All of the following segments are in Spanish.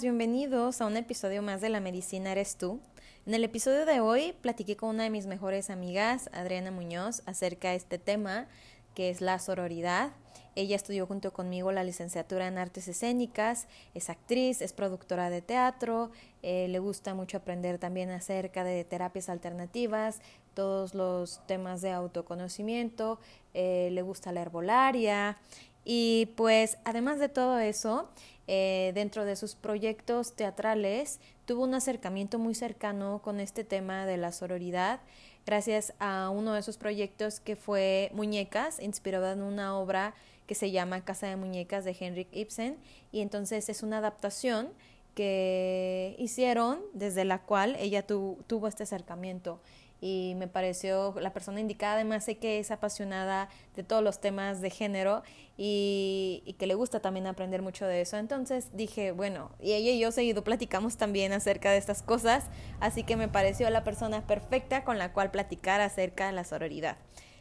Bienvenidos a un episodio más de La Medicina Eres tú. En el episodio de hoy platiqué con una de mis mejores amigas, Adriana Muñoz, acerca de este tema que es la sororidad. Ella estudió junto conmigo la licenciatura en artes escénicas, es actriz, es productora de teatro, eh, le gusta mucho aprender también acerca de terapias alternativas, todos los temas de autoconocimiento, eh, le gusta la herbolaria y pues además de todo eso, eh, dentro de sus proyectos teatrales, tuvo un acercamiento muy cercano con este tema de la sororidad gracias a uno de sus proyectos que fue Muñecas, inspirado en una obra que se llama Casa de Muñecas de Henrik Ibsen y entonces es una adaptación que hicieron desde la cual ella tuvo este acercamiento y me pareció la persona indicada. Además sé que es apasionada de todos los temas de género y, que le gusta también aprender mucho de eso. Entonces dije, bueno, y ella y yo seguido platicamos también acerca de estas cosas, así que me pareció la persona perfecta con la cual platicar acerca de la sororidad.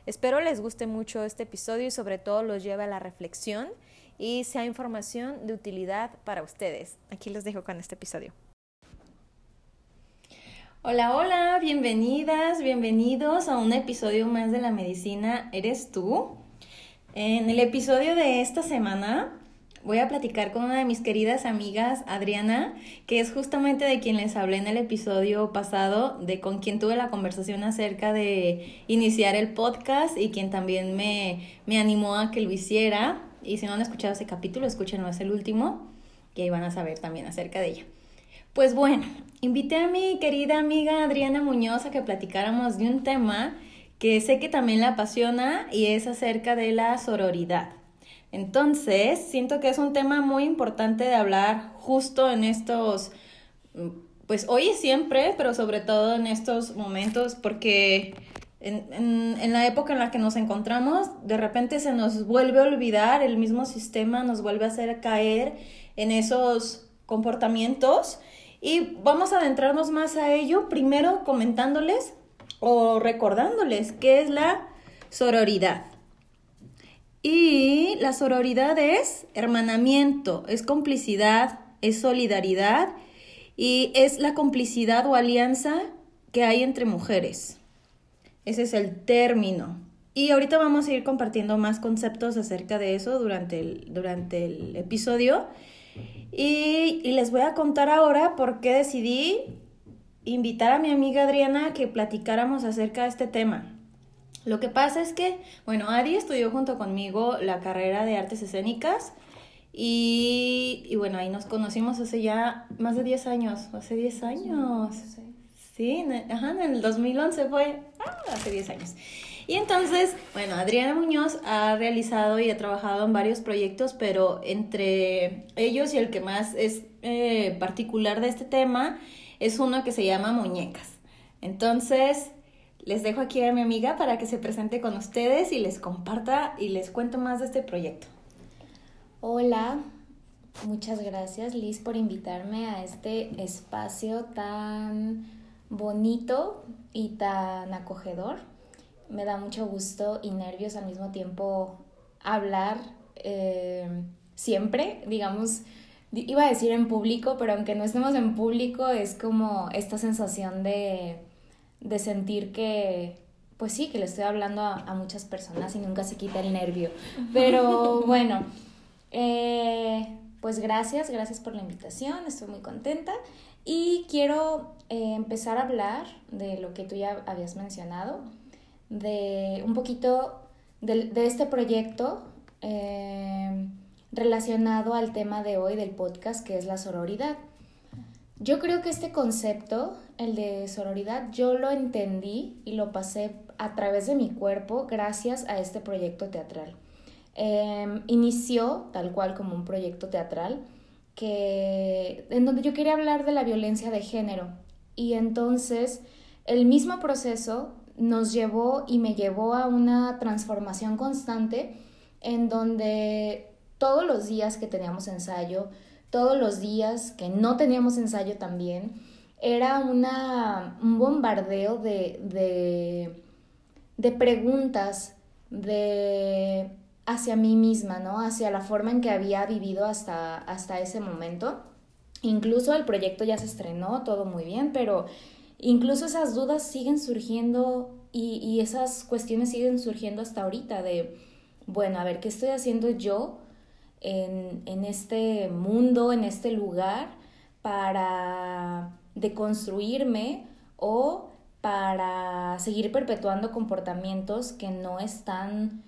Espero les guste mucho este episodio y sobre todo los lleve a la reflexión y sea información de utilidad para ustedes. Aquí los dejo con este episodio. Hola, hola, bienvenidas, bienvenidos a un episodio más de La Medicina Eres tú. En el episodio de esta semana voy a platicar con una de mis queridas amigas, Adriana, que es justamente de quien les hablé en el episodio pasado, de con quien tuve la conversación acerca de iniciar el podcast y quien también me, me animó a que lo hiciera. Y si no han escuchado ese capítulo, escúchenlo, es el último, que ahí van a saber también acerca de ella. Pues bueno, invité a mi querida amiga Adriana Muñoz a que platicáramos de un tema que sé que también la apasiona y es acerca de la sororidad. Entonces, siento que es un tema muy importante de hablar justo en estos, pues hoy y siempre, pero sobre todo en estos momentos, porque en, en, en, la época en la que nos encontramos, de repente se nos vuelve a olvidar, el mismo sistema nos vuelve a hacer caer en esos comportamientos y vamos a adentrarnos más a ello, primero comentándoles o recordándoles qué es la sororidad. Y la sororidad es hermanamiento, es complicidad, es solidaridad y es la complicidad o alianza que hay entre mujeres. Ese es el término. Y ahorita vamos a ir compartiendo más conceptos acerca de eso durante el, durante el episodio. Y, les voy a contar ahora por qué decidí invitar a mi amiga Adriana a que platicáramos acerca de este tema. Lo que pasa es que, bueno, Adi estudió junto conmigo la carrera de artes escénicas y, y bueno, ahí nos conocimos hace ya más de 10 años, hace 10 años. Sí, ajá, en el 2011 fue, ah, hace 10 años. Y entonces, bueno, Adriana Muñoz ha realizado y ha trabajado en varios proyectos, pero entre ellos y el que más es eh, particular de este tema es uno que se llama Muñecas. Entonces, les dejo aquí a mi amiga para que se presente con ustedes y les comparta y les cuento más de este proyecto. Hola, muchas gracias Liz por invitarme a este espacio tan bonito y tan acogedor me da mucho gusto y nervios al mismo tiempo hablar eh, siempre, digamos, iba a decir en público, pero aunque no estemos en público, es como esta sensación de, de sentir que, pues sí, que le estoy hablando a, muchas personas y nunca se quita el nervio. Pero bueno, eh, pues gracias, gracias por la invitación, estoy muy contenta y quiero eh, empezar a hablar de lo que tú ya habías mencionado de un poquito de, este proyecto eh, relacionado al tema de hoy del podcast, que es la sororidad. Yo creo que este concepto, el de sororidad, yo lo entendí y lo pasé a través de mi cuerpo gracias a este proyecto teatral. Em, inició tal cual como un proyecto teatral que, en donde yo quería hablar de la violencia de género. Y entonces el mismo proceso nos llevó y me llevó a una transformación constante en donde todos los días que teníamos ensayo, todos los días que no teníamos ensayo también, era una, un bombardeo de, de, de preguntas, de hacia mí misma, ¿no? Hacia la forma en que había vivido hasta, hasta ese momento. Incluso el proyecto ya se estrenó, todo muy bien, pero incluso esas dudas siguen surgiendo y, y esas cuestiones siguen surgiendo hasta ahorita de, bueno, a ver, ¿qué estoy haciendo yo en, en este mundo, en este lugar, para deconstruirme o para seguir perpetuando comportamientos que no están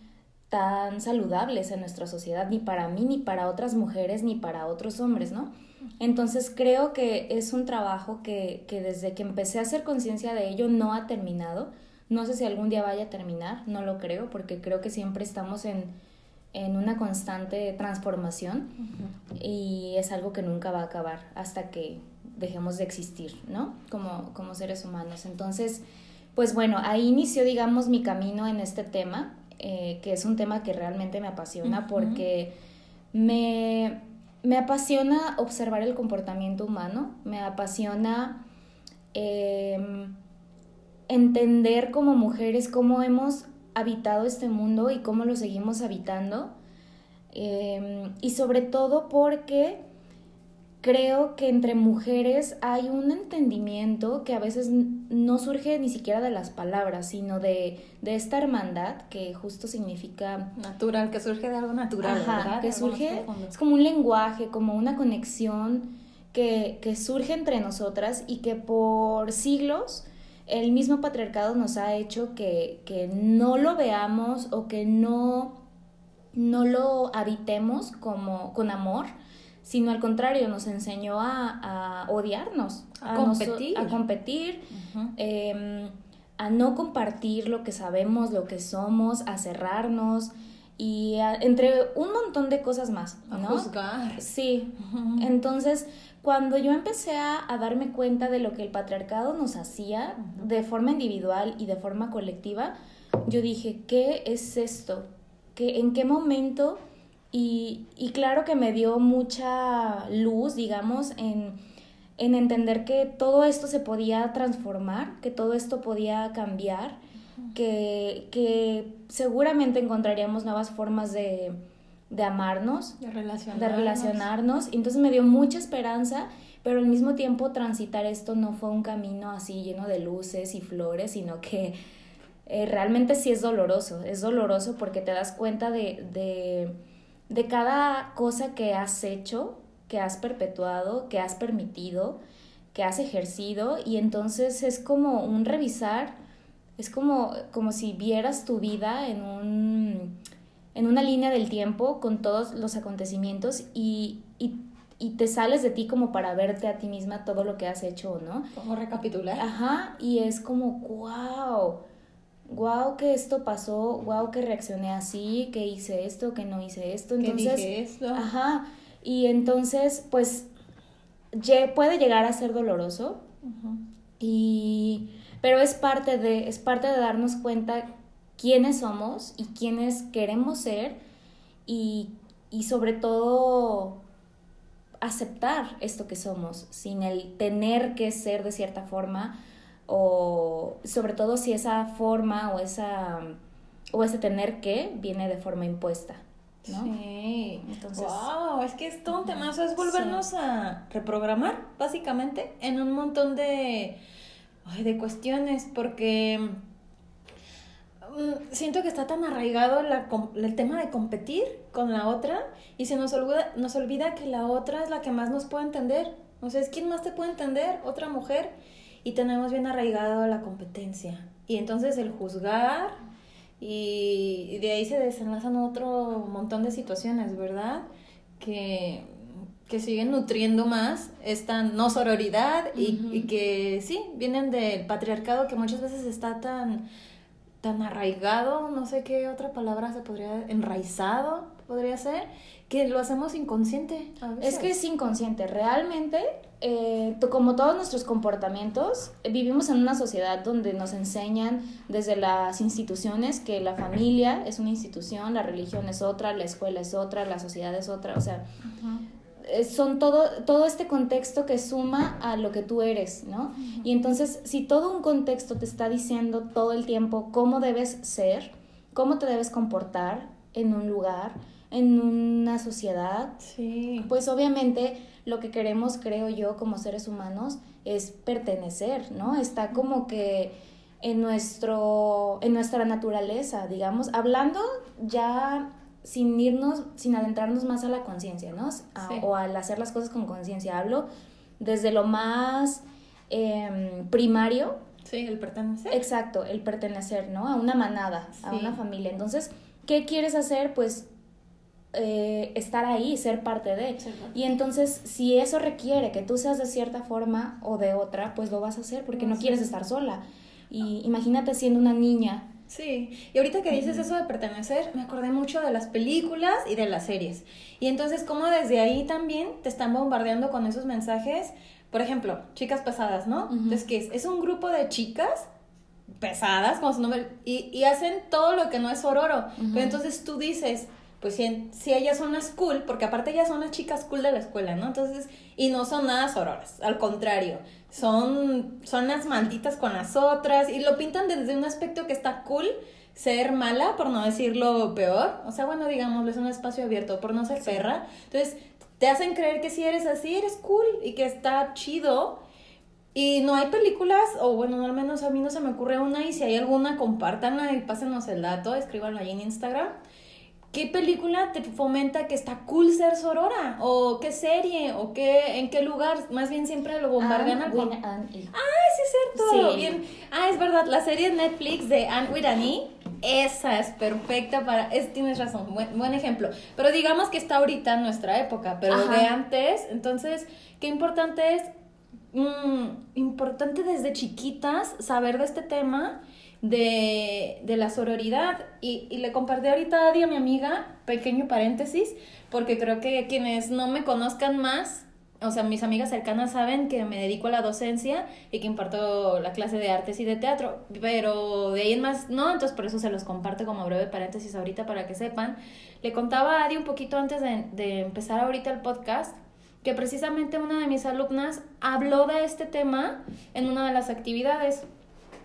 tan saludables en nuestra sociedad, ni para mí, ni para otras mujeres, ni para otros hombres, ¿no? Entonces creo que es un trabajo que, que desde que empecé a hacer conciencia de ello no ha terminado. No sé si algún día vaya a terminar, no lo creo, porque creo que siempre estamos en, en una constante transformación y es algo que nunca va a acabar hasta que dejemos de existir, ¿no? Como, como seres humanos. Entonces, pues bueno, ahí inició, digamos, mi camino en este tema, eh, que es un tema que realmente me apasiona porque me, me, apasiona observar el comportamiento humano, me apasiona em, entender como mujeres cómo hemos habitado este mundo y cómo lo seguimos habitando. Em, y sobre todo porque creo que entre mujeres hay un entendimiento que a veces no surge ni siquiera de las palabras, sino de, de esta hermandad que justo significa... Natural, que surge de algo natural. Ajá, que surge, es como un lenguaje, como una conexión que, que surge entre nosotras y que por siglos el mismo patriarcado nos ha hecho que, que no lo veamos o que no, no lo habitemos como con amor, sino al contrario, nos enseñó a, a odiarnos, a, competir, a, competir em, a no compartir lo que sabemos, lo que somos, a cerrarnos y entre un montón de cosas más, ¿no? A juzgar. Sí. Entonces, cuando yo empecé a, darme cuenta de lo que el patriarcado nos hacía de forma individual y de forma colectiva, yo dije, ¿qué es esto? ¿Qué, ¿En qué momento? Y, y, claro que me dio mucha luz, digamos, en, en, entender que todo esto se podía transformar, que todo esto podía cambiar, que, que seguramente encontraríamos nuevas formas de, de amarnos, de relacionarnos. de relacionarnos. Entonces me dio mucha esperanza, pero al mismo tiempo transitar esto no fue un camino así lleno de luces y flores, sino que eh, realmente sí es doloroso. Es doloroso porque te das cuenta de, de, de cada cosa que has hecho, que has perpetuado, que has permitido, que has ejercido, y entonces es como un revisar, es como, como si vieras tu vida en un en una línea del tiempo con todos los acontecimientos y, y, y, te sales de ti como para verte a ti misma todo lo que has hecho, ¿no? Como recapitular. Ajá, y es como, wow, wow que esto pasó, wow que reaccioné así, que hice esto, que no hice esto, entonces... dije esto. Ajá, y entonces, pues, puede llegar a ser doloroso, y... Pero es parte de, es parte de darnos cuenta quiénes somos y quiénes queremos ser y, y sobre todo aceptar esto que somos sin el tener que ser de cierta forma o sobre todo si esa forma o esa o ese tener que viene de forma impuesta. ¿no? Sí. Entonces, wow, es que es todo un es volvernos a reprogramar básicamente en un montón de, de cuestiones porque Mm, siento que está tan arraigado el tema de competir con la otra y se nos olvida, nos olvida que la otra es la que más nos puede entender. O sea, es quien más te puede entender, otra mujer, y tenemos bien arraigado la competencia. Y entonces el juzgar y, de ahí se desenlazan otro montón de situaciones, ¿verdad? Que, que siguen nutriendo más esta no sororidad y, y que sí, vienen del patriarcado que muchas veces está tan tan arraigado, no sé qué otra palabra se podría, enraizado podría ser, que lo hacemos inconsciente. Es que es inconsciente, realmente, eh, como todos nuestros comportamientos, vivimos en una sociedad donde nos enseñan desde las instituciones que la familia es una institución, la religión es otra, la escuela es otra, la sociedad es otra, o sea... Eh, son todo, todo este contexto que suma a lo que tú eres, ¿no? Y entonces, si todo un contexto te está diciendo todo el tiempo cómo debes ser, cómo te debes comportar, en un lugar, en una sociedad. Sí. Pues obviamente lo que queremos, creo yo, como seres humanos, es pertenecer, ¿no? Está como que en, nuestro, en nuestra naturaleza, digamos, hablando ya sin irnos, sin adentrarnos más a la conciencia, ¿no? O al hacer las cosas con conciencia. Hablo desde lo más em, primario. Sí, el pertenecer. Exacto, el pertenecer, ¿no? A una manada, a una familia. Entonces, ¿qué quieres hacer? Pues eh, estar ahí, ser parte de. Y entonces, si eso requiere que tú seas de cierta forma o de otra, pues lo vas a hacer porque no quieres estar sola. Y imagínate siendo una niña. Sí, y ahorita que dices eso de pertenecer, me acordé mucho de las películas y de las series. Y entonces, como desde ahí también te están bombardeando con esos mensajes. Por ejemplo, chicas pesadas, ¿no? Entonces, ¿qué es? Es un grupo de chicas pesadas, como su nombre, y, y hacen todo lo que no es ororo. Pero entonces tú dices, pues si, si, ellas son las cool, porque aparte ellas son las chicas cool de la escuela, ¿no? Entonces, y no son nada sororas, al contrario, son, son las malditas con las otras, y lo pintan desde un aspecto que está cool, ser mala, por no decirlo peor, o sea, bueno, digámoslo, es un espacio abierto, por no ser perra, entonces te hacen creer que si eres así, eres cool, y que está chido, y no hay películas, o bueno, al menos a mí no se me ocurre una, y si hay alguna, compártanla y pásenos el dato, escríbanla ahí en Instagram ¿Qué película te fomenta que está cool ser sorora? ¿O qué serie? ¿O qué, en qué lugar? Más bien siempre lo bombardean al... Ah, sí es cierto. Bien. Ah, es verdad, la serie de Netflix de Anne with e, esa es perfecta para... Es, tienes razón, buen, buen ejemplo. Pero digamos que está ahorita en nuestra época, pero de antes, entonces, qué importante es... Mm, importante desde chiquitas saber de este tema de, de la sororidad. Y, y, le compartí ahorita a Adi, a mi amiga, pequeño paréntesis, porque creo que quienes no me conozcan más, o sea, mis amigas cercanas saben que me dedico a la docencia y que imparto la clase de artes y de teatro, pero de ahí en más no, entonces por eso se los comparto como breve paréntesis ahorita para que sepan. Le contaba a Adi un poquito antes de, de empezar ahorita el podcast que precisamente una de mis alumnas habló de este tema en una de las actividades.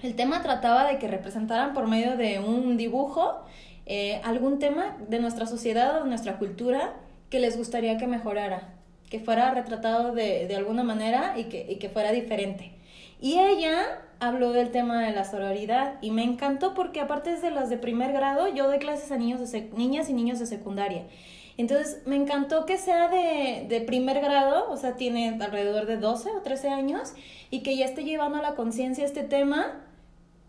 El tema trataba de que representaran por medio de un dibujo eh, algún tema de nuestra sociedad o de nuestra cultura que les gustaría que mejorara, que fuera retratado de, de alguna manera y que, y que fuera diferente. Y ella habló del tema de la sororidad y me encantó porque aparte de las de primer grado, yo doy clases a niños de niñas y niños de secundaria. Entonces me encantó que sea de, de primer grado, o sea, tiene alrededor de 12 o 13 años y que ya esté llevando a la conciencia este tema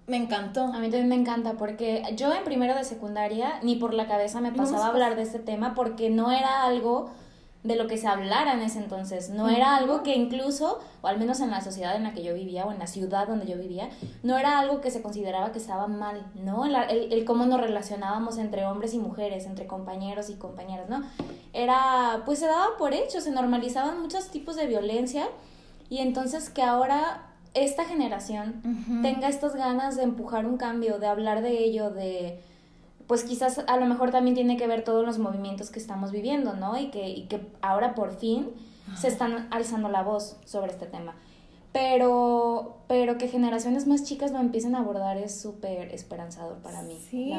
me encantó. A mí también me encanta porque yo en primero de secundaria ni por la cabeza me pasaba a hablar de este tema porque no era algo de lo que se hablara en ese entonces. No era algo que incluso, o al menos en la sociedad en la que yo vivía, o en la ciudad donde yo vivía, no era algo que se consideraba que estaba mal, ¿no? El, el, el, cómo nos relacionábamos entre hombres y mujeres, entre compañeros y compañeras, ¿no? Era, pues se daba por hecho, se normalizaban muchos tipos de violencia y entonces que ahora esta generación tenga estas ganas de empujar un cambio, de hablar de ello, de pues quizás a lo mejor también tiene que ver todos los movimientos que estamos viviendo, ¿no? Y que, y que ahora por fin se están alzando la voz sobre este tema pero, pero que generaciones más chicas lo empiecen a abordar es súper esperanzador para mí. Sí,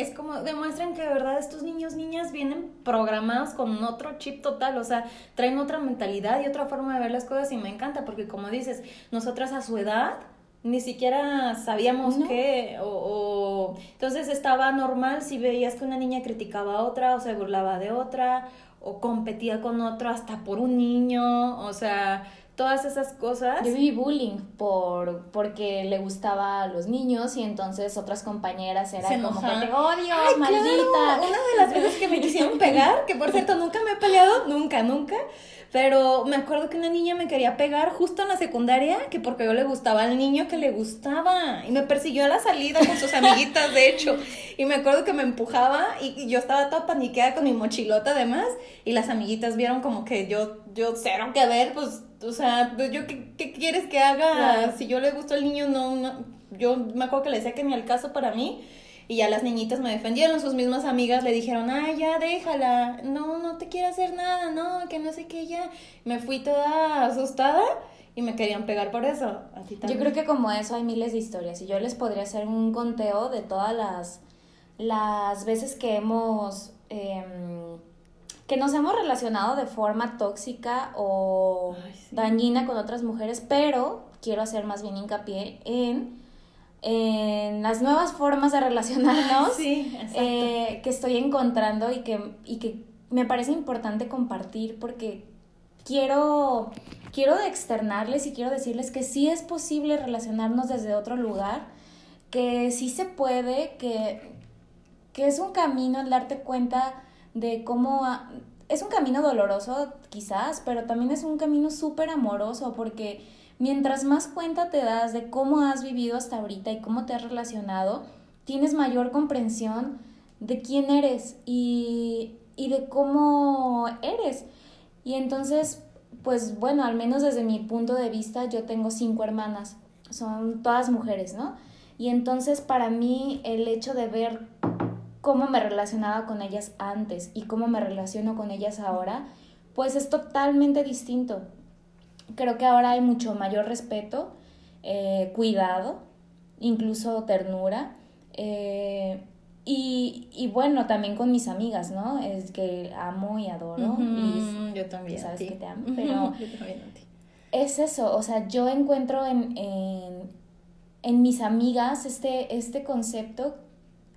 es como demuestran que de verdad estos niños, niñas vienen programados con otro chip total, o sea, traen otra mentalidad y otra forma de ver las cosas y me encanta porque como dices, nosotras a su edad ni siquiera sabíamos qué, o, o, entonces estaba normal si veías que una niña criticaba a otra o se burlaba de otra o competía con otro hasta por un niño, o sea, todas esas cosas. Yo viví bullying por porque le gustaba a los niños y entonces otras compañeras eran como que te odio, maldita. Una de las veces que me quisieron pegar, que por cierto nunca me he peleado, nunca, nunca. Pero me acuerdo que una niña me quería pegar justo en la secundaria, que porque yo le gustaba al niño que le gustaba. Y me persiguió a la salida con sus amiguitas, de hecho. Y me acuerdo que me empujaba y, yo estaba toda paniqueada con mi mochilota además. Y las amiguitas vieron como que yo, yo cero que ver, pues o sea, pues, yo qué, qué quieres que haga si yo le gusto al niño, no, yo me acuerdo que le decía que ni al caso para mí y ya las niñitas me defendieron, sus mismas amigas le dijeron, ay, ya déjala, no, no te quiere hacer nada, no, que no sé qué, ya. Me fui toda asustada y me querían pegar por eso. Yo creo que como eso hay miles de historias y yo les podría hacer un conteo de todas las las veces que hemos... Em, que nos hemos relacionado de forma tóxica o dañina con otras mujeres, pero quiero hacer más bien hincapié en, en las nuevas formas de relacionarnos eh, que estoy encontrando y que, y que me parece importante compartir porque quiero, quiero externarles y quiero decirles que sí es posible relacionarnos desde otro lugar, que sí se puede, que, que es un camino el darte cuenta de cómo... es un camino doloroso quizás, pero también es un camino súper amoroso porque mientras más cuenta te das de cómo has vivido hasta ahorita y cómo te has relacionado, tienes mayor comprensión de quién eres y, y de cómo eres. Y entonces, pues bueno, al menos desde mi punto de vista, yo tengo cinco hermanas, son todas mujeres, ¿no? Y entonces para mí el hecho de ver cómo me relacionaba con ellas antes y cómo me relaciono con ellas ahora, pues es totalmente distinto. Creo que ahora hay mucho mayor respeto, eh, cuidado, incluso ternura. Eh, y, bueno, también con mis amigas, ¿no? Es que amo y adoro. yo también. Sabes que te amo, pero es eso, o sea, yo encuentro en, en, en mis amigas este, este concepto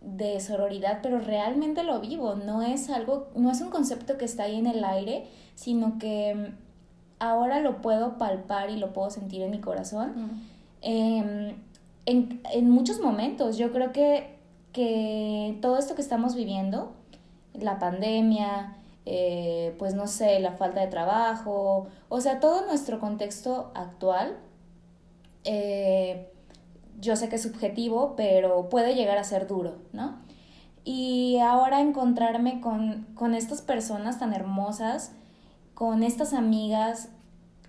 de sororidad, pero realmente lo vivo, no es algo, no es un concepto que está ahí en el aire, sino que mm, ahora lo puedo palpar y lo puedo sentir en mi corazón. Em, en, en, muchos momentos, yo creo que, que todo esto que estamos viviendo, la pandemia, eh, pues no sé, la falta de trabajo, o sea, todo nuestro contexto actual, eh, yo sé que es subjetivo, pero puede llegar a ser duro, ¿no? Y ahora encontrarme con, con estas personas tan hermosas, con estas amigas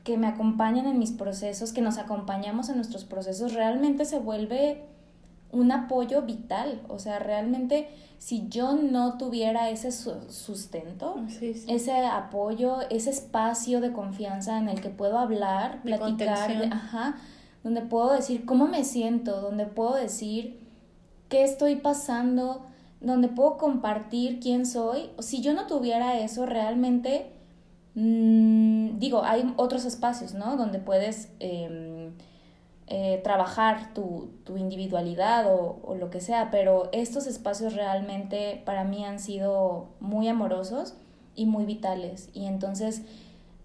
que me acompañan en mis procesos, que nos acompañamos en nuestros procesos, realmente se vuelve un apoyo vital. O sea, realmente si yo no tuviera ese sustento, ese apoyo, ese espacio de confianza en el que puedo hablar, platicar, ajá, donde puedo decir cómo me siento, donde puedo decir qué estoy pasando, donde puedo compartir quién soy. Si yo no tuviera eso, realmente, mm, digo, hay otros espacios, ¿no? Donde puedes em, eh, trabajar tu, individualidad o, o, lo que sea, pero estos espacios realmente para mí han sido muy amorosos y muy vitales. Y entonces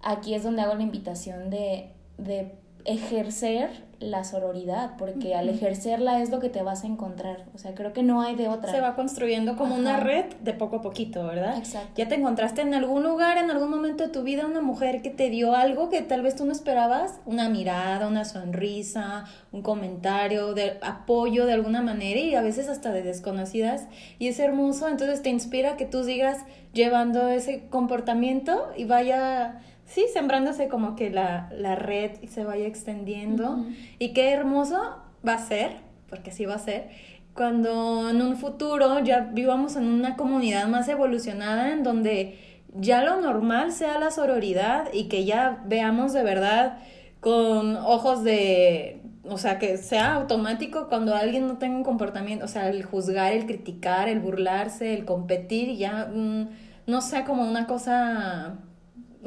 aquí es donde hago la invitación de, de ejercer la sororidad, porque al ejercerla es lo que te vas a encontrar. O sea, creo que no hay de otra. Se va construyendo como una red de poco a poquito, ¿verdad? Exacto. Ya te encontraste en algún lugar, en algún momento de tu vida, una mujer que te dio algo que tal vez tú no esperabas, una mirada, una sonrisa, un comentario de apoyo de alguna manera y a veces hasta de desconocidas. Y es hermoso, entonces te inspira que tú sigas llevando ese comportamiento y vaya sí, sembrándose como que la, la red se vaya extendiendo. Y qué hermoso va a ser, porque así va a ser, cuando en un futuro ya vivamos en una comunidad más evolucionada en donde ya lo normal sea la sororidad y que ya veamos de verdad con ojos de, o sea, que sea automático cuando alguien no tenga un comportamiento, o sea, el juzgar, el criticar, el burlarse, el competir, ya mm, no sea como una cosa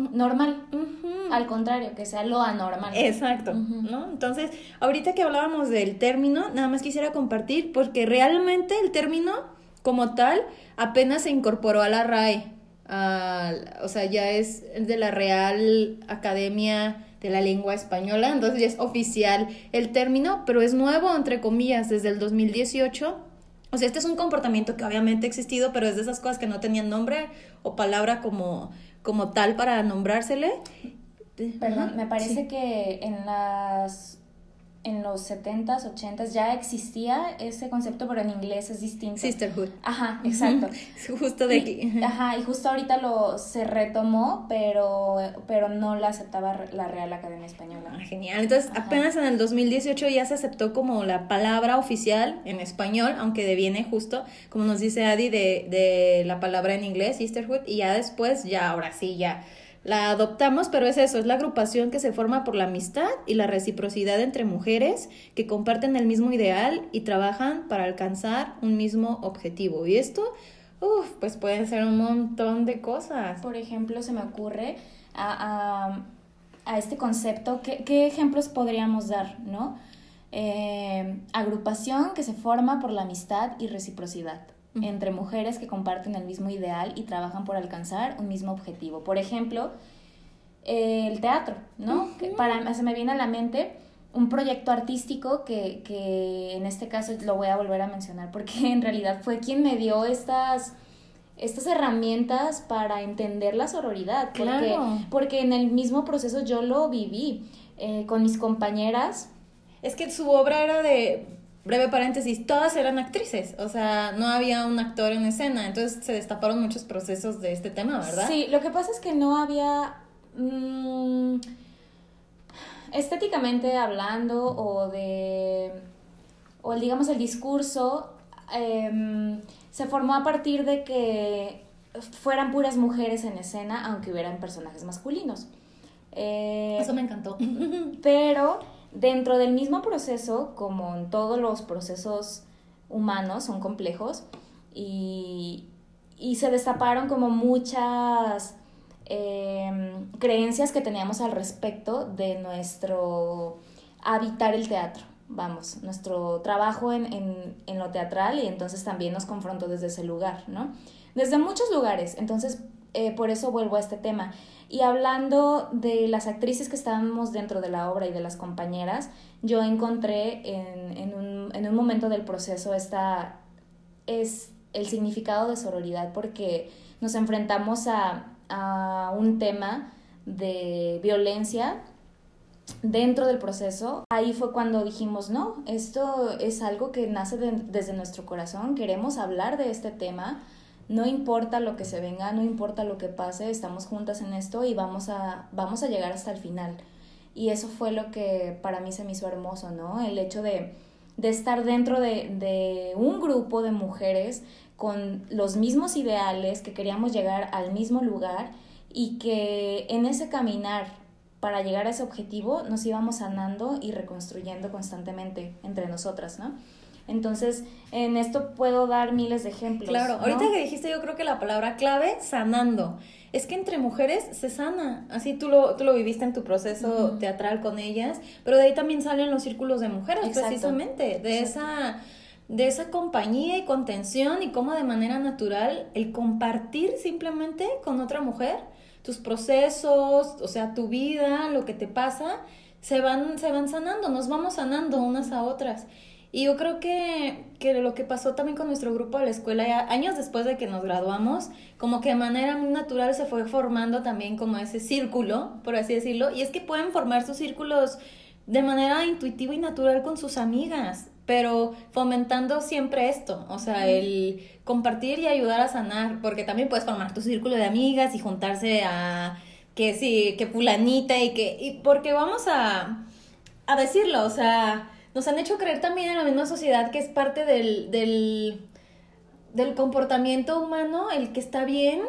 normal. Al contrario, que sea lo anormal. Exacto, ¿no? Entonces, ahorita que hablábamos del término, nada más quisiera compartir, porque realmente el término como tal apenas se incorporó a la RAE. o sea, ya es de la Real Academia de la Lengua Española, entonces ya es oficial el término, pero es nuevo, entre comillas, desde el 2018. O sea, este es un comportamiento que obviamente ha existido, pero es de esas cosas que no tenían nombre o palabra como como tal para nombrársele. Perdón, me parece que en las en los 70s, 80s ya existía ese concepto, pero en inglés es distinto. Sisterhood. Ajá, exacto. justo de aquí. Ajá, y justo ahorita lo se retomó, pero, pero no la aceptaba la Real Academia Española. Ah, genial. Entonces, apenas en el 2018 ya se aceptó como la palabra oficial en español, aunque deviene justo, como nos dice Adi, de, de la palabra en inglés, sisterhood, y ya después, ya ahora sí, ya la adoptamos, pero es eso, es la agrupación que se forma por la amistad y la reciprocidad entre mujeres que comparten el mismo ideal y trabajan para alcanzar un mismo objetivo. Y esto, uff, pues puede ser un montón de cosas. Por ejemplo, se me ocurre a, este concepto, ¿qué, ejemplos podríamos dar, no? Eh, agrupación que se forma por la amistad y reciprocidad entre mujeres que comparten el mismo ideal y trabajan por alcanzar un mismo objetivo. Por ejemplo, el teatro, ¿no? Para, se me viene a la mente un proyecto artístico que, que, en este caso lo voy a volver a mencionar porque en realidad fue quien me dio estas, estas herramientas para entender la sororidad. Porque, porque en el mismo proceso yo lo viví eh, con mis compañeras. Es que su obra era de breve paréntesis, todas eran actrices, o sea, no había un actor en escena, entonces se destaparon muchos procesos de este tema, ¿verdad? Sí, lo que pasa es que no había... Mm, estéticamente hablando o de... o digamos el discurso em, se formó a partir de que fueran puras mujeres en escena, aunque hubieran personajes masculinos. Eh, Eso me encantó. Pero Dentro del mismo proceso, como en todos los procesos humanos, son complejos y, se destaparon como muchas em, creencias que teníamos al respecto de nuestro habitar el teatro, vamos, nuestro trabajo en, en lo teatral y entonces también nos confrontó desde ese lugar, ¿no? Desde muchos lugares, entonces eh, por eso vuelvo a este tema. Y hablando de las actrices que estábamos dentro de la obra y de las compañeras, yo encontré en, en, un, en un, momento del proceso esta, es el significado de sororidad, porque nos enfrentamos a, a un tema de violencia dentro del proceso, ahí fue cuando dijimos, no, esto es algo que nace desde nuestro corazón, queremos hablar de este tema, no importa lo que se venga, no importa lo que pase, estamos juntas en esto y vamos a, vamos a llegar hasta el final. Y eso fue lo que para mí se me hizo hermoso, ¿no? El hecho de, estar dentro de, de un grupo de mujeres con los mismos ideales, que queríamos llegar al mismo lugar y que en ese caminar para llegar a ese objetivo nos íbamos sanando y reconstruyendo constantemente entre nosotras, ¿no? Entonces, en esto puedo dar miles de ejemplos. Claro, ahorita que dijiste yo creo que la palabra clave, sanando. Es que entre mujeres se sana, así tú lo, tú lo viviste en tu proceso teatral con ellas, pero de ahí también salen los círculos de mujeres, precisamente, de esa de esa compañía y contención y cómo de manera natural el compartir simplemente con otra mujer tus procesos, o sea, tu vida, lo que te pasa, se van, se van sanando, nos vamos sanando unas a otras. Y yo creo que, que lo que pasó también con nuestro grupo de la escuela, años después de que nos graduamos, como que de manera muy natural se fue formando también como ese círculo, por así decirlo, y es que pueden formar sus círculos de manera intuitiva y natural con sus amigas, pero fomentando siempre esto, o sea, el compartir y ayudar a sanar, porque también puedes formar tu círculo de amigas y juntarse a que sí, que fulanita y que, y porque vamos a, a decirlo, o sea, nos han hecho creer también en la misma sociedad que es parte del, del, del comportamiento humano el que está bien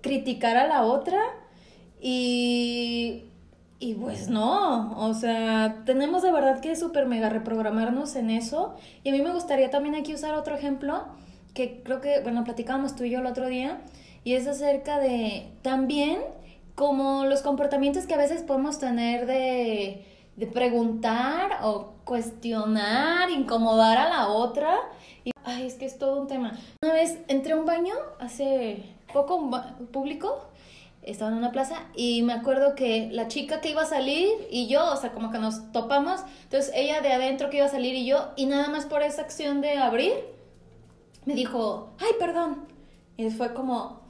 criticar a la otra y, y pues no, o sea, tenemos de verdad que súper mega reprogramarnos en eso y a mí me gustaría también aquí usar otro ejemplo que creo que, bueno, platicábamos tú y yo el otro día y es acerca de también como los comportamientos que a veces podemos tener de de preguntar o cuestionar, incomodar a la otra. Y, ay, es que es todo un tema. Una vez entré a un baño hace poco, un público, estaba en una plaza y me acuerdo que la chica que iba a salir y yo, o sea, como que nos topamos, entonces ella de adentro que iba a salir y yo, y nada más por esa acción de abrir, me dijo, ay, perdón. Y fue como,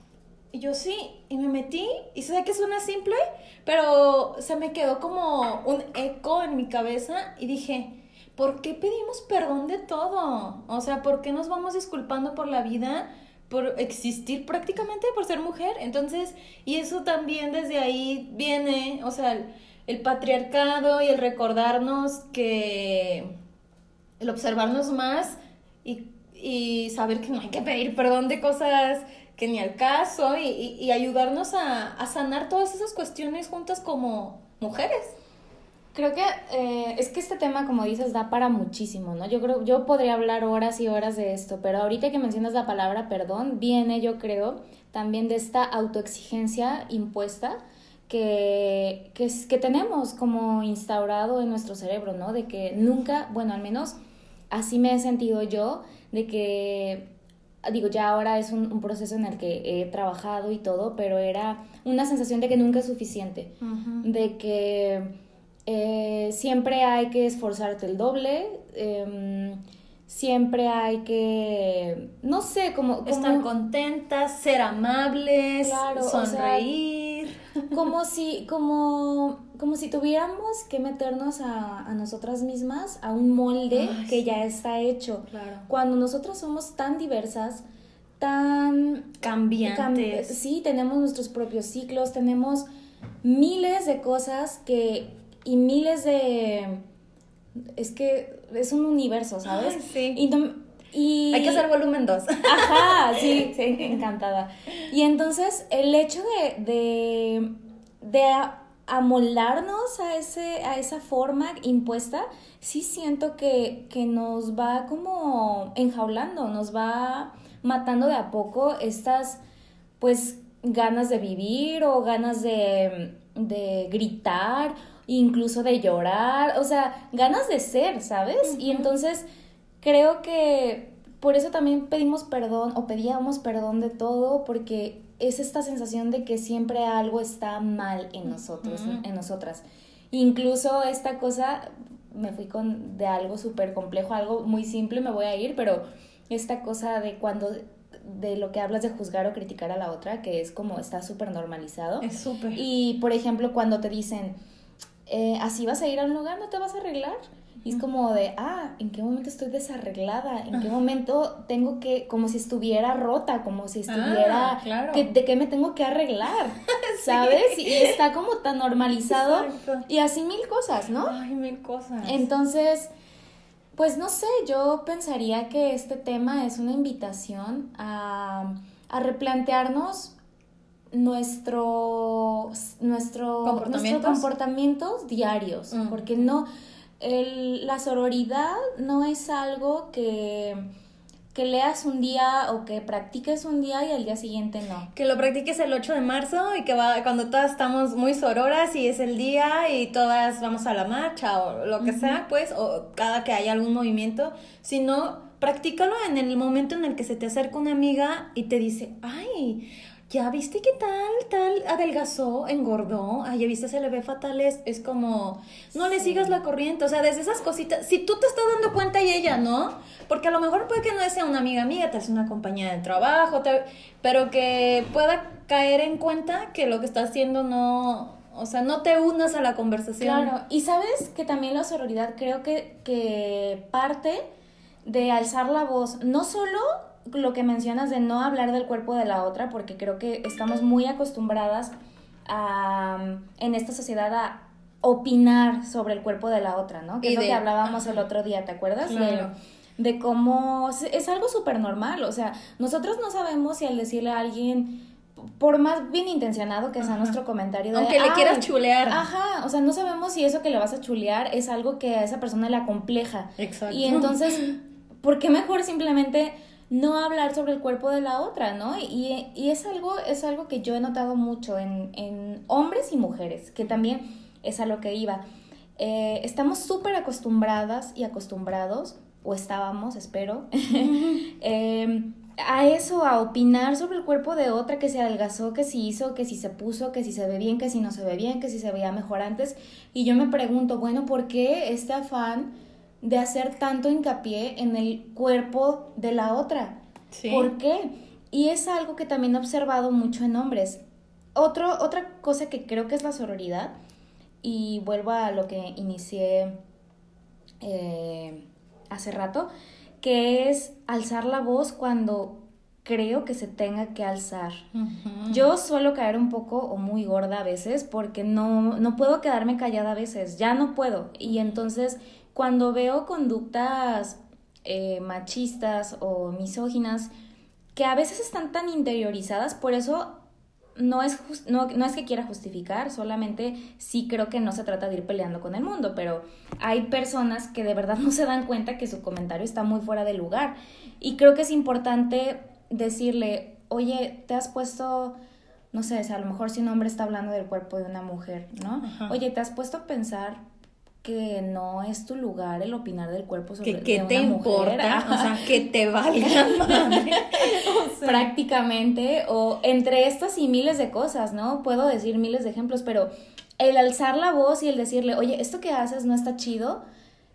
y yo sí, y me metí, y sé que suena simple, pero se me quedó como un eco en mi cabeza y dije, ¿por qué pedimos perdón de todo? O sea, ¿por qué nos vamos disculpando por la vida? por existir prácticamente por ser mujer. Entonces, y eso también desde ahí viene, o sea, el, patriarcado y el recordarnos que el observarnos más y, y, saber que no hay que pedir perdón de cosas que ni al caso y, y, ayudarnos a, a, sanar todas esas cuestiones juntas como mujeres. Creo que eh, es que este tema, como dices, da para muchísimo, ¿no? Yo creo, yo podría hablar horas y horas de esto, pero ahorita que mencionas la palabra perdón, viene, yo creo, también de esta autoexigencia impuesta que, que, que tenemos como instaurado en nuestro cerebro, ¿no? De que nunca, bueno, al menos así me he sentido yo, de que digo, ya ahora es un, proceso en el que he trabajado y todo, pero era una sensación de que nunca es suficiente, de que eh, siempre hay que esforzarte el doble, em, siempre hay que, no sé, como... Estar contentas, ser amables, sonreír. como si, como, como si tuviéramos que meternos a, nosotras mismas a un molde que ya está hecho. Cuando nosotras somos tan diversas, tan cambiantes. sí, tenemos nuestros propios ciclos, tenemos miles de cosas que y miles de... Es que es un universo, ¿sabes? sí. Y, Hay que hacer volumen 2. Ajá, sí, sí, encantada. Y entonces el hecho de, de, de amoldarnos a, ese, a esa forma impuesta, sí siento que, que nos va como enjaulando, nos va matando de a poco estas, pues, ganas de vivir o ganas de, de gritar incluso de llorar, o sea, ganas de ser, ¿sabes? Y entonces creo que por eso también pedimos perdón o pedíamos perdón de todo, porque es esta sensación de que siempre algo está mal en nosotros, en nosotras. Incluso esta cosa, me fui con de algo súper complejo, algo muy simple, me voy a ir, pero esta cosa de cuando de lo que hablas de juzgar o criticar a la otra, que es como está súper normalizado. Es súper. Y por ejemplo, cuando te dicen, eh, así vas a ir a un lugar, no te vas a arreglar. Y es como de, ah, ¿en qué momento estoy desarreglada? ¿En qué momento tengo que, como si estuviera rota, como si estuviera, ah, ¿de qué me tengo que arreglar? ¿Sabes? Y está como tan normalizado. Y así mil cosas, ¿no? Ay, mil cosas. Entonces, pues no sé, yo pensaría que este tema es una invitación a, a replantearnos nuestro, nuestro, ¿Comportamientos? comportamientos diarios, mm. porque no, el, la sororidad no es algo que, que leas un día o que practiques un día y al día siguiente no. Que lo practiques el 8 de marzo y que va cuando todas estamos muy sororas y es el día y todas vamos a la marcha o lo que sea, pues, o cada que haya algún movimiento, sino practícalo en el momento en el que se te acerca una amiga y te dice, ay, ya viste qué tal, tal, adelgazó, engordó, ay, ya viste, se le ve fatal, es, es como, no le sigas la corriente, o sea, desde esas cositas, si tú te estás dando cuenta y ella no, porque a lo mejor puede que no sea una amiga mía, te hace una compañía de trabajo, pero que pueda caer en cuenta que lo que está haciendo no, o sea, no te unas a la conversación. Claro, y sabes que también la sororidad creo que, que parte de alzar la voz, no solo lo que mencionas de no hablar del cuerpo de la otra, porque creo que estamos muy acostumbradas a, en esta sociedad a opinar sobre el cuerpo de la otra, ¿no? Que es lo que hablábamos el otro día, ¿te acuerdas? De, cómo es algo súper normal, o sea, nosotros no sabemos si al decirle a alguien por más bien intencionado que sea nuestro comentario. Aunque le quieras chulear. Ajá, o sea, no sabemos si eso que le vas a chulear es algo que a esa persona le acompleja. Exacto. Y entonces, ¿por qué mejor simplemente no hablar sobre el cuerpo de la otra, ¿no? Y, es, algo, es algo que yo he notado mucho en, hombres y mujeres, que también es a lo que iba. Eh, estamos súper acostumbradas y acostumbrados, o estábamos, espero, em, a eso, a opinar sobre el cuerpo de otra, que se adelgazó, que si hizo, que si se puso, que si se ve bien, que si no se ve bien, que si se veía mejor antes. Y yo me pregunto, bueno, ¿por qué este afán? De hacer tanto hincapié en el cuerpo de la otra. ¿Por qué? Y es algo que también he observado mucho en hombres. Otro, otra cosa que creo que es la sororidad, y vuelvo a lo que inicié eh, hace rato, que es alzar la voz cuando creo que se tenga que alzar. Yo suelo caer un poco o muy gorda a veces porque no, no puedo quedarme callada a veces, ya no puedo. Y entonces cuando veo conductas eh, machistas o misóginas, que a veces están tan interiorizadas, por eso no es, no, no, es que quiera justificar, solamente sí creo que no se trata de ir peleando con el mundo, pero hay personas que de verdad no se dan cuenta que su comentario está muy fuera de lugar. Y creo que es importante decirle, oye, te has puesto, no sé, a lo mejor si un hombre está hablando del cuerpo de una mujer, ¿no? Oye, te has puesto a pensar que no es tu lugar el opinar del cuerpo sobre que, te importa, o sea, que te valga madre. Prácticamente, o entre estas y miles de cosas, ¿no? Puedo decir miles de ejemplos, pero el alzar la voz y el decirle, oye, esto que haces no está chido,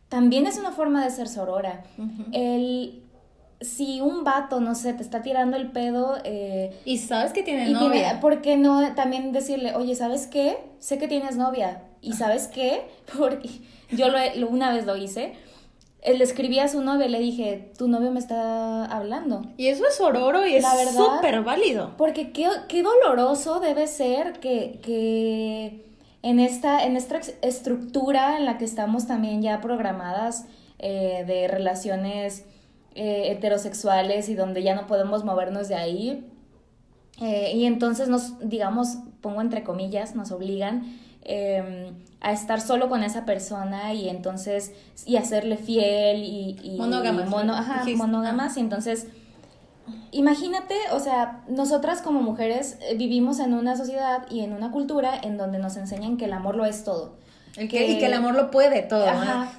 también es una forma de ser sorora. El si un vato, no sé, te está tirando el pedo... Eh, y sabes que tiene novia. ¿Por qué no también decirle, oye, ¿sabes qué? Sé que tienes novia. ¿Y sabes qué? Porque yo lo, una vez lo hice. Le escribí a su novia y le dije, tu novio me está hablando. Y eso es ororo y es súper válido. Porque qué, qué, doloroso debe ser que, que en, esta, en esta estructura en la que estamos también ya programadas eh, de relaciones eh, heterosexuales y donde ya no podemos movernos de ahí. Eh, y entonces nos, digamos, pongo entre comillas, nos obligan em, a estar solo con esa persona y entonces, y hacerle fiel y... y monógamas. ajá, monógamas. Y entonces, imagínate, o sea, nosotras como mujeres eh, vivimos en una sociedad y en una cultura en donde nos enseñan que el amor lo es todo y que el amor lo puede todo.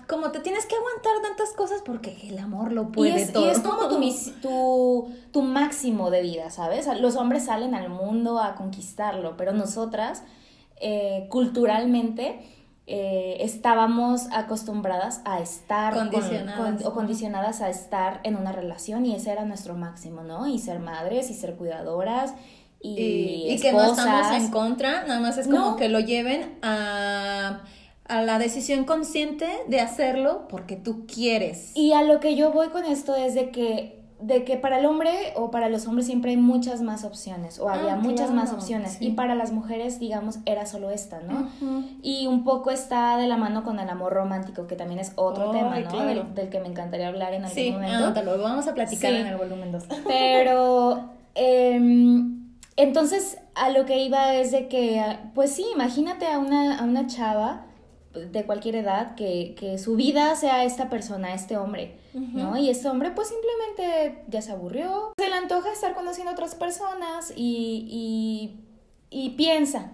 Como te tienes que aguantar tantas cosas porque el amor lo puede todo. Y es como tu, tu, tu, máximo de vida, ¿sabes? Los hombres salen al mundo a conquistarlo, pero nosotras, eh, culturalmente, eh, estábamos acostumbradas a estar condicionadas. o condicionadas a estar en una relación y ese era nuestro máximo, ¿no? Y ser madres y ser cuidadoras y, y, que no estamos en contra, nada más es como que lo lleven a a la decisión consciente de hacerlo porque tú quieres. Y a lo que yo voy con esto es de que de que para el hombre o para los hombres siempre hay muchas más opciones o había ah, muchas más opciones y para las mujeres digamos era solo esta, ¿no? Y un poco está de la mano con el amor romántico que también es otro tema, ¿no? Del, que me encantaría hablar en algún sí, momento. lo vamos a platicar en el volumen 2. Pero em, entonces a lo que iba es de que pues sí, imagínate a una, a una chava de cualquier edad que, que, su vida sea esta persona, este hombre, ¿no? Y este hombre pues simplemente ya se aburrió, se le antoja estar conociendo a otras personas y, y, y piensa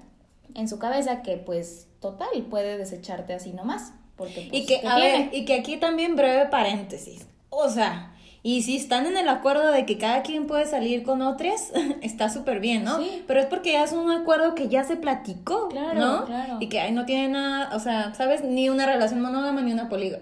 en su cabeza que pues total puede desecharte así nomás. Porque, y pues, que, a ver, y que aquí también breve paréntesis. O sea, y si están en el acuerdo de que cada quien puede salir con otras, está súper bien, ¿no? Sí. Pero es porque ya es un acuerdo que ya se platicó, claro, ¿no? Claro. Y que ahí no tiene nada, o sea, ¿sabes? Ni una relación monógama ni una poli,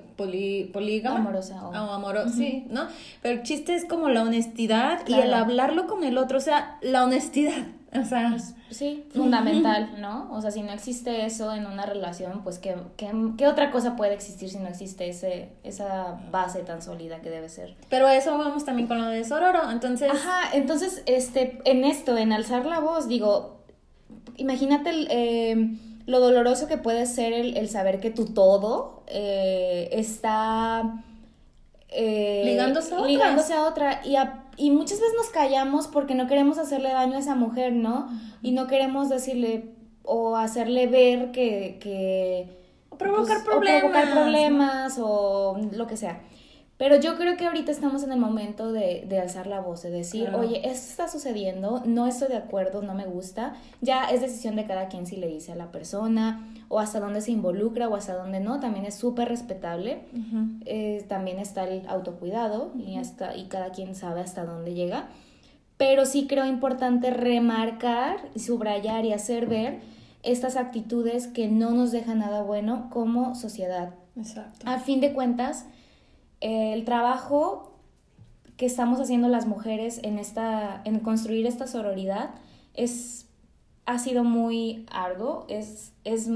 polígama. Amorosa. O, amorosa, sí, ¿no? Pero el chiste es como la honestidad y el hablarlo con el otro, o sea, la honestidad. O sea, pues, sí, fundamental, ¿no? O sea, si no existe eso en una relación, pues ¿qué, qué, otra cosa puede existir si no existe ese, esa base tan sólida que debe ser? Pero eso vamos también con lo de Sororo, entonces... Ajá, entonces, este, en esto, en alzar la voz, digo, imagínate eh, lo doloroso que puede ser el, saber que tu todo eh, está... Eh, ligándose a otra. Ligándose a otra y a y muchas veces nos callamos porque no queremos hacerle daño a esa mujer, ¿no? Y no queremos decirle o hacerle ver que... que o provocar problemas. O provocar problemas o lo que sea. Pero yo creo que ahorita estamos en el momento de, de alzar la voz, de decir, oye, esto está sucediendo, no estoy de acuerdo, no me gusta. Ya es decisión de cada quien si le dice a la persona o hasta dónde se involucra o hasta dónde no, también es súper respetable. Eh, también está el autocuidado y, hasta, y cada quien sabe hasta dónde llega. Pero sí creo importante remarcar, subrayar y hacer ver estas actitudes que no nos dejan nada bueno como sociedad. Exacto. A fin de cuentas, el trabajo que estamos haciendo las mujeres en, esta, en construir esta sororidad es, ha sido muy arduo, es, es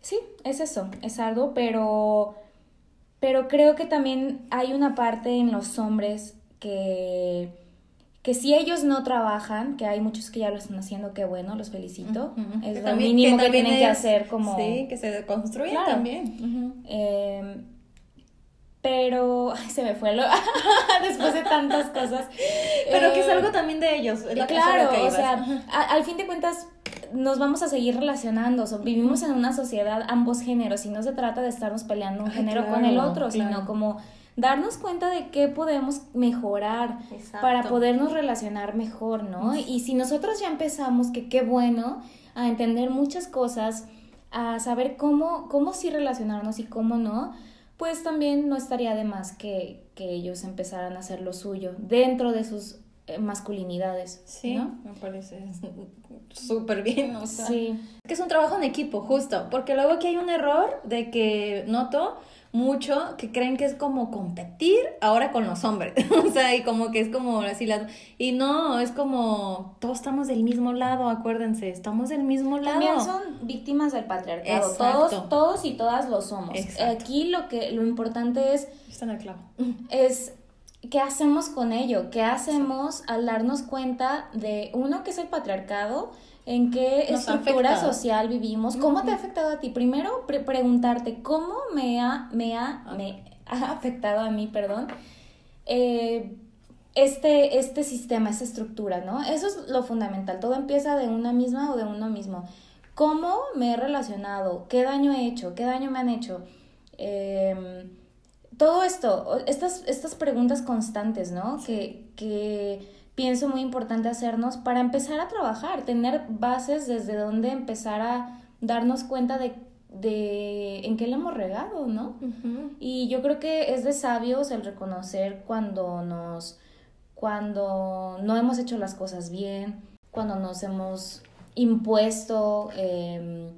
sí, es eso, es arduo, pero, pero creo que también hay una parte en los hombres que, que si ellos no trabajan, que hay muchos que ya lo están haciendo, qué bueno, los felicito. Es lo mínimo que, tienen que hacer como... Sí, que se construyan también pero se me fue lo después de tantas cosas. Pero que es eh, algo también de ellos. claro, o sea, al fin de cuentas nos vamos a seguir relacionando, vivimos en una sociedad ambos géneros y no se trata de estarnos peleando un género con el otro, sino como darnos cuenta de qué podemos mejorar para podernos relacionar mejor, ¿no? Y si nosotros ya empezamos, que qué bueno, a entender muchas cosas, a saber cómo, cómo sí relacionarnos y cómo no, pues también no estaría de más que, que ellos empezaran a hacer lo suyo dentro de sus eh, masculinidades. Sí, me parece súper bien. O sea, sí. Que es un trabajo en equipo, justo, porque luego aquí hay un error de que noto mucho que creen que es como competir ahora con los hombres, o sea, y como que es como así la... Y no, es como todos estamos del mismo lado, acuérdense, estamos del mismo lado. También son víctimas del patriarcado, todos, todos y todas lo somos. Aquí lo que lo importante es... Está en el clavo. Es ¿qué hacemos con ello? ¿Qué hacemos al darnos cuenta de, uno, que es el patriarcado? ¿En qué estructura social vivimos? ¿Cómo te ha afectado a ti? Primero, preguntarte, ¿cómo me ha, me ha, me ha afectado a mí, perdón, eh, este, este sistema, esta estructura, ¿no? Eso es lo fundamental. Todo empieza de una misma o de uno mismo. ¿Cómo me he relacionado? ¿Qué daño he hecho? ¿Qué daño me han hecho? Eh, todo esto, estas, estas preguntas constantes, ¿no? Que, que pienso muy importante hacernos para empezar a trabajar, tener bases desde donde empezar a darnos cuenta de, de en qué le hemos regado, ¿no? Y yo creo que es de sabios el reconocer cuando nos, cuando no hemos hecho las cosas bien, cuando nos hemos impuesto em,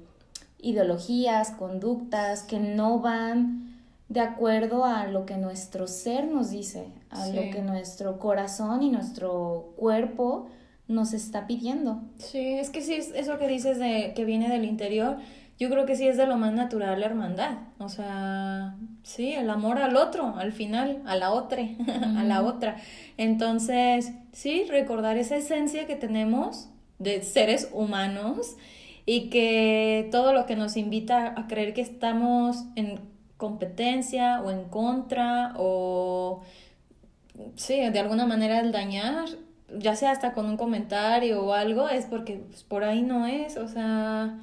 ideologías, conductas que no van de acuerdo a lo que nuestro ser nos dice, a lo que nuestro corazón y nuestro cuerpo nos está pidiendo. Sí, es que sí, es eso que dices de que viene del interior, yo creo que sí es de lo más natural la hermandad, o sea, sí, el amor al otro, al final, a la otra, a la otra. Entonces, sí, recordar esa esencia que tenemos de seres humanos y que todo lo que nos invita a creer que estamos en competencia o en contra o sí, de alguna manera el dañar, ya sea hasta con un comentario o algo, es porque pues, por ahí no es, o sea,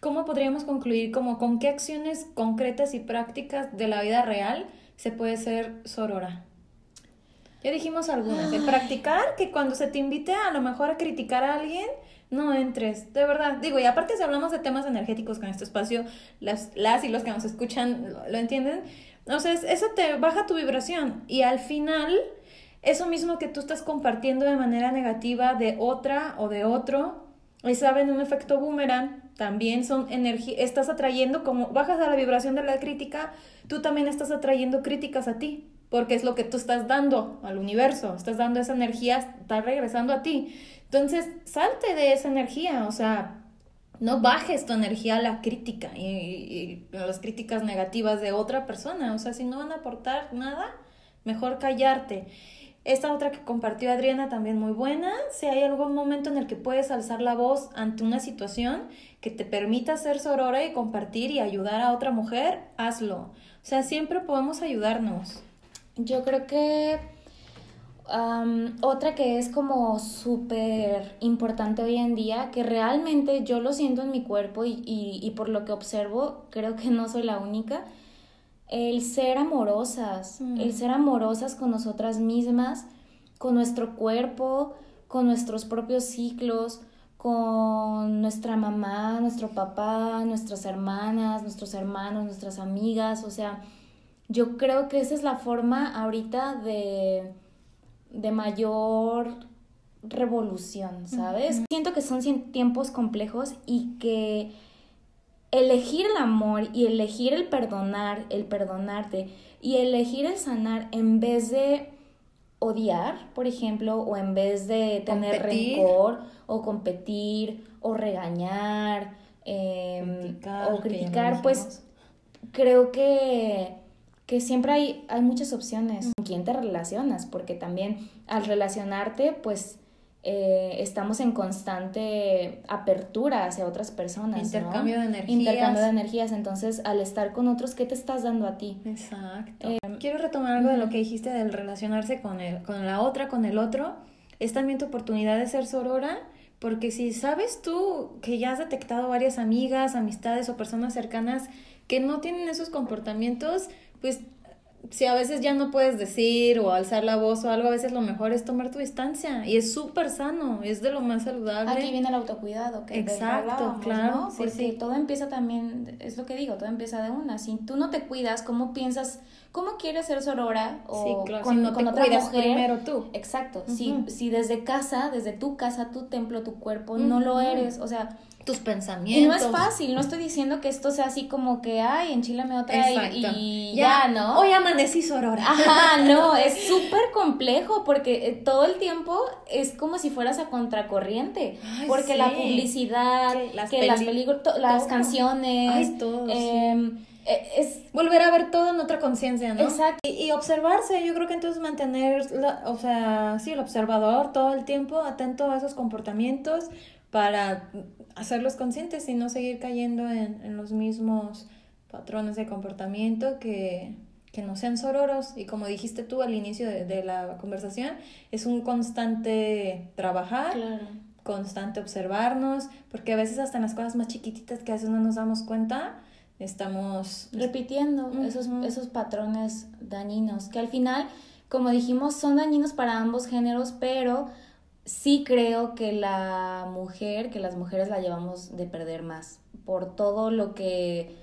¿cómo podríamos concluir como con qué acciones concretas y prácticas de la vida real se puede ser sorora? Ya dijimos algunas, de practicar que cuando se te invite a lo mejor a criticar a alguien, no entres, de verdad. Digo, y aparte si hablamos de temas energéticos con este espacio, las, las y los que nos escuchan lo, entienden. O sea, eso te baja tu vibración y al final, eso mismo que tú estás compartiendo de manera negativa de otra o de otro, y saben, un efecto boomerang, también son energía, estás atrayendo, como bajas a la vibración de la crítica, tú también estás atrayendo críticas a ti, porque es lo que tú estás dando al universo, estás dando esa energía, está regresando a ti. Entonces, salte de esa energía, o sea, no bajes tu energía a la crítica y, a las críticas negativas de otra persona. O sea, si no van a aportar nada, mejor callarte. Esta otra que compartió Adriana también muy buena. Si hay algún momento en el que puedes alzar la voz ante una situación que te permita ser sorora y compartir y ayudar a otra mujer, hazlo. O sea, siempre podemos ayudarnos. Yo creo que otra que es como súper importante hoy en día, que realmente yo lo siento en mi cuerpo y, y, por lo que observo, creo que no soy la única, el ser amorosas, mm. el ser amorosas con nosotras mismas, con nuestro cuerpo, con nuestros propios ciclos, con nuestra mamá, nuestro papá, nuestras hermanas, nuestros hermanos, nuestras amigas, o sea, yo creo que esa es la forma ahorita de de mayor revolución, ¿sabes? Siento que son tiempos complejos y que elegir el amor y elegir el perdonar, el perdonarte y elegir el sanar en vez de odiar, por ejemplo, o en vez de tener rencor o competir o regañar em, o criticar, pues creo que que siempre hay, hay muchas opciones con quién te relacionas, porque también al relacionarte, pues eh, estamos en constante apertura hacia otras personas. Intercambio de energías. Intercambio de energías. Entonces, al estar con otros, ¿qué te estás dando a ti? Exacto. Eh, Quiero retomar algo de lo que dijiste del relacionarse con, el, con la otra, con el otro. Es también tu oportunidad de ser sorora. Porque si sabes tú que ya has detectado varias amigas, amistades o personas cercanas que no tienen esos comportamientos, pues si a veces ya no puedes decir o alzar la voz o algo, a veces lo mejor es tomar tu distancia y es súper sano, es de lo más saludable. Aquí viene el autocuidado, que Exacto, claro, Porque todo empieza también, es lo que digo, todo empieza de una. Si tú no te cuidas, ¿cómo piensas, cómo quieres ser sorora o con, no otra mujer? primero tú. Exacto, si, si desde casa, desde tu casa, tu templo, tu cuerpo, no lo eres, o sea tus pensamientos. Y no es fácil, no estoy diciendo que esto sea así como que, ay, enchilame otra y, ya, ¿no? Hoy amanecí sorora. Ajá, no, es súper complejo porque eh, todo el tiempo es como si fueras a contracorriente. porque la publicidad, que las, películas, las canciones, ay, todo, em, e, es volver a ver todo en otra conciencia, ¿no? Exacto. Y, observarse, yo creo que entonces mantener, o sea, sí, el observador todo el tiempo, atento a esos comportamientos, para hacerlos conscientes y no seguir cayendo en, en los mismos patrones de comportamiento que, que, no sean sororos. Y como dijiste tú al inicio de, de la conversación, es un constante trabajar, constante observarnos, porque a veces hasta en las cosas más chiquititas que a veces no nos damos cuenta, estamos repitiendo esos, esos patrones dañinos, que al final, como dijimos, son dañinos para ambos géneros, pero sí creo que la mujer, que las mujeres la llevamos de perder más por todo lo que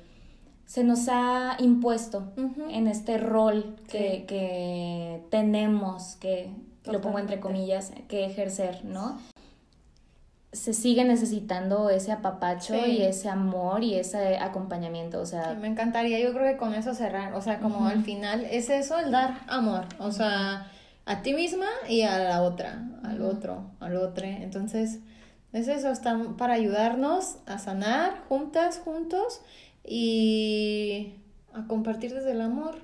se nos ha impuesto en este rol que, que tenemos, que lo pongo entre comillas, que ejercer, ¿no? Se sigue necesitando ese apapacho y ese amor y ese acompañamiento, o sea... me encantaría, yo creo que con eso cerrar, o sea, como al final es eso, el dar amor, o sea a ti misma y a la otra, al otro, al otro. Entonces, es eso, están para ayudarnos a sanar juntas, juntos y a compartir desde el amor.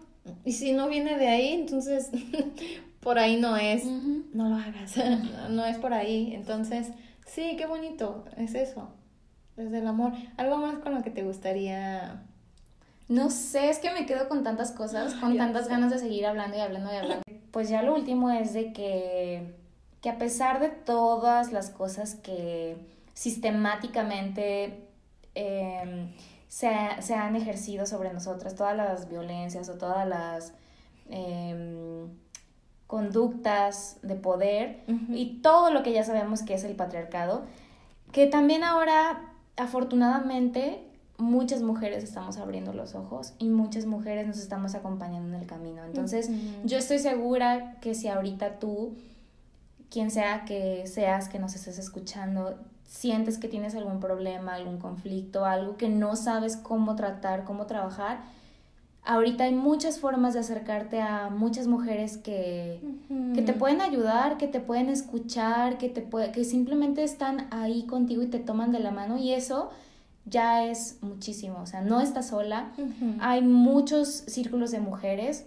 Y si no viene de ahí, entonces por ahí no es, no lo hagas, no es por ahí. Entonces, sí, qué bonito, es eso, desde el amor. ¿Algo más con lo que te gustaría no sé, es que me quedo con tantas cosas, con tantas ganas de seguir hablando y hablando y hablando. Pues ya lo último es de que, que a pesar de todas las cosas que sistemáticamente em, se, han ejercido sobre nosotras, todas las violencias o todas las em, conductas de poder y todo lo que ya sabemos que es el patriarcado, que también ahora afortunadamente muchas mujeres estamos abriendo los ojos y muchas mujeres nos estamos acompañando en el camino. Entonces, yo estoy segura que si ahorita tú, quien sea que seas, que nos estés escuchando, sientes que tienes algún problema, algún conflicto, algo que no sabes cómo tratar, cómo trabajar, ahorita hay muchas formas de acercarte a muchas mujeres que, que te pueden ayudar, que te pueden escuchar, que, te puede, que simplemente están ahí contigo y te toman de la mano y eso ya es muchísimo, o sea, no estás sola, hay muchos círculos de mujeres,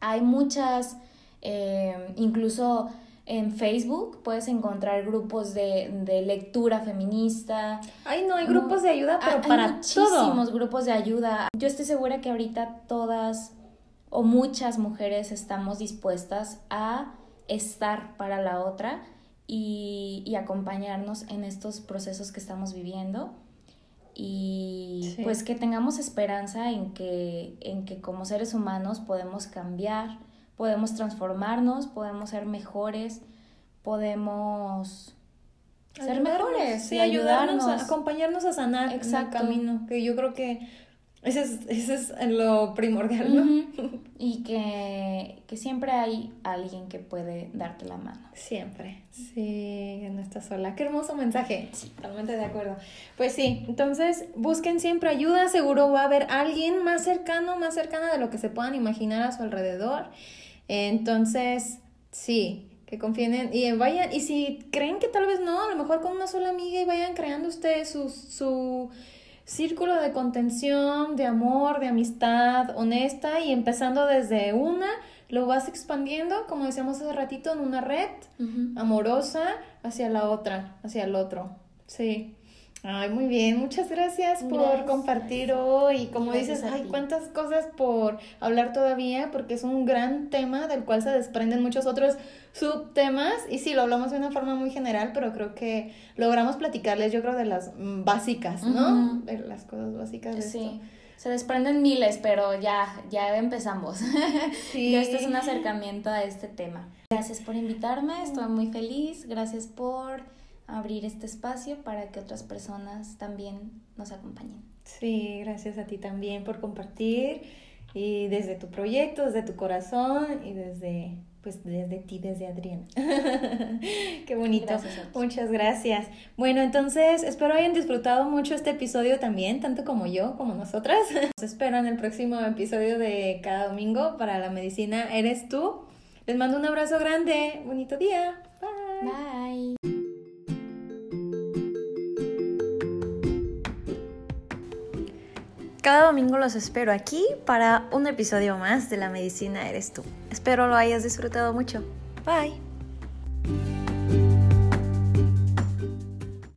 hay muchas, eh, incluso en Facebook puedes encontrar grupos de, lectura feminista. Ay, no, hay grupos de ayuda, pero hay, para muchísimos grupos de ayuda. Yo estoy segura que ahorita todas o muchas mujeres estamos dispuestas a estar para la otra y, y acompañarnos en estos procesos que estamos viviendo y pues que tengamos esperanza en que, en que como seres humanos podemos cambiar, podemos transformarnos, podemos ser mejores, podemos ser mejores sí, ayudarnos, a, acompañarnos a sanar el camino, que yo creo que ese es, ese es lo primordial, ¿no? Y que, que, siempre hay alguien que puede darte la mano. Siempre. Sí, no estás sola. Qué hermoso mensaje. totalmente de acuerdo. Pues sí, entonces busquen siempre ayuda. Seguro va a haber alguien más cercano, más cercana de lo que se puedan imaginar a su alrededor. Entonces, sí, que confíen en, y vayan, y si creen que tal vez no, a lo mejor con una sola amiga y vayan creando ustedes su, su círculo de contención, de amor, de amistad honesta y empezando desde una lo vas expandiendo, como decíamos hace ratito, en una red amorosa hacia la otra, hacia el otro. Sí. Ay, muy bien, muchas gracias por compartir hoy. Como dices, hay cuántas cosas por hablar todavía, porque es un gran tema del cual se desprenden muchos otros subtemas. Y sí, lo hablamos de una forma muy general, pero creo que logramos platicarles, yo creo, de las básicas, ¿no? De las cosas básicas de sí. Se desprenden miles, pero ya, ya empezamos. Sí. este es un acercamiento a este tema. Gracias por invitarme, estoy muy feliz. Gracias por abrir este espacio para que otras personas también nos acompañen. Sí, gracias a ti también por compartir y desde tu proyecto, desde tu corazón y desde pues desde ti, desde Adriana. Qué bonito. Muchas gracias. Bueno, entonces espero hayan disfrutado mucho este episodio también, tanto como yo, como nosotras. Nos espero en el próximo episodio de cada domingo para la medicina Eres tú. Les mando un abrazo grande. Bonito día. Bye. Bye. Cada domingo los espero aquí para un episodio más de La Medicina Eres Tú. Espero lo hayas disfrutado mucho. Bye.